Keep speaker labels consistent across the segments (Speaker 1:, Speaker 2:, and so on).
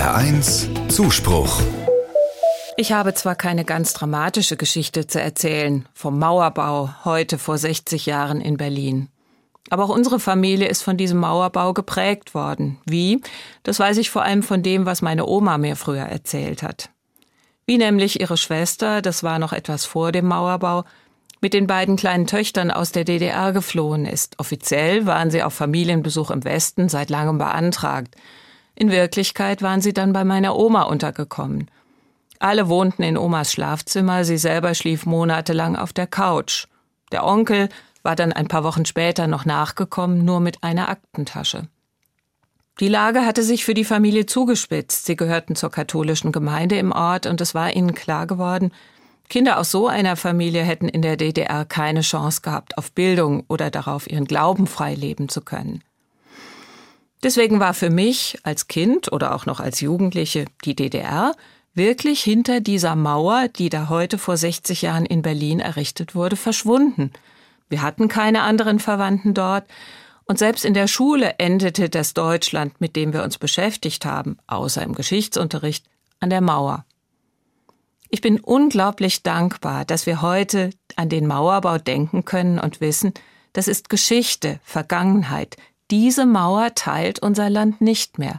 Speaker 1: HR1 Zuspruch.
Speaker 2: Ich habe zwar keine ganz dramatische Geschichte zu erzählen vom Mauerbau heute vor 60 Jahren in Berlin. Aber auch unsere Familie ist von diesem Mauerbau geprägt worden. Wie? Das weiß ich vor allem von dem, was meine Oma mir früher erzählt hat. Wie nämlich ihre Schwester, das war noch etwas vor dem Mauerbau, mit den beiden kleinen Töchtern aus der DDR geflohen ist. Offiziell waren sie auf Familienbesuch im Westen seit langem beantragt. In Wirklichkeit waren sie dann bei meiner Oma untergekommen. Alle wohnten in Omas Schlafzimmer, sie selber schlief monatelang auf der Couch. Der Onkel war dann ein paar Wochen später noch nachgekommen, nur mit einer Aktentasche. Die Lage hatte sich für die Familie zugespitzt. Sie gehörten zur katholischen Gemeinde im Ort und es war ihnen klar geworden, Kinder aus so einer Familie hätten in der DDR keine Chance gehabt auf Bildung oder darauf, ihren Glauben frei leben zu können. Deswegen war für mich als Kind oder auch noch als Jugendliche die DDR wirklich hinter dieser Mauer, die da heute vor 60 Jahren in Berlin errichtet wurde, verschwunden. Wir hatten keine anderen Verwandten dort und selbst in der Schule endete das Deutschland, mit dem wir uns beschäftigt haben, außer im Geschichtsunterricht, an der Mauer. Ich bin unglaublich dankbar, dass wir heute an den Mauerbau denken können und wissen, das ist Geschichte, Vergangenheit. Diese Mauer teilt unser Land nicht mehr.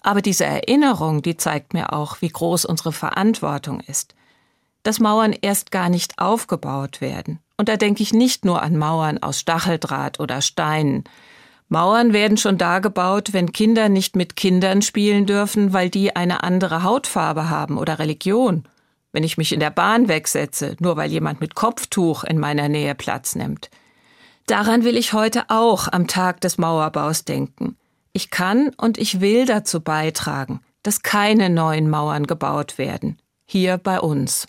Speaker 2: Aber diese Erinnerung, die zeigt mir auch, wie groß unsere Verantwortung ist. Dass Mauern erst gar nicht aufgebaut werden. Und da denke ich nicht nur an Mauern aus Stacheldraht oder Steinen. Mauern werden schon da gebaut, wenn Kinder nicht mit Kindern spielen dürfen, weil die eine andere Hautfarbe haben oder Religion. Wenn ich mich in der Bahn wegsetze, nur weil jemand mit Kopftuch in meiner Nähe Platz nimmt. Daran will ich heute auch am Tag des Mauerbaus denken. Ich kann und ich will dazu beitragen, dass keine neuen Mauern gebaut werden. Hier bei uns.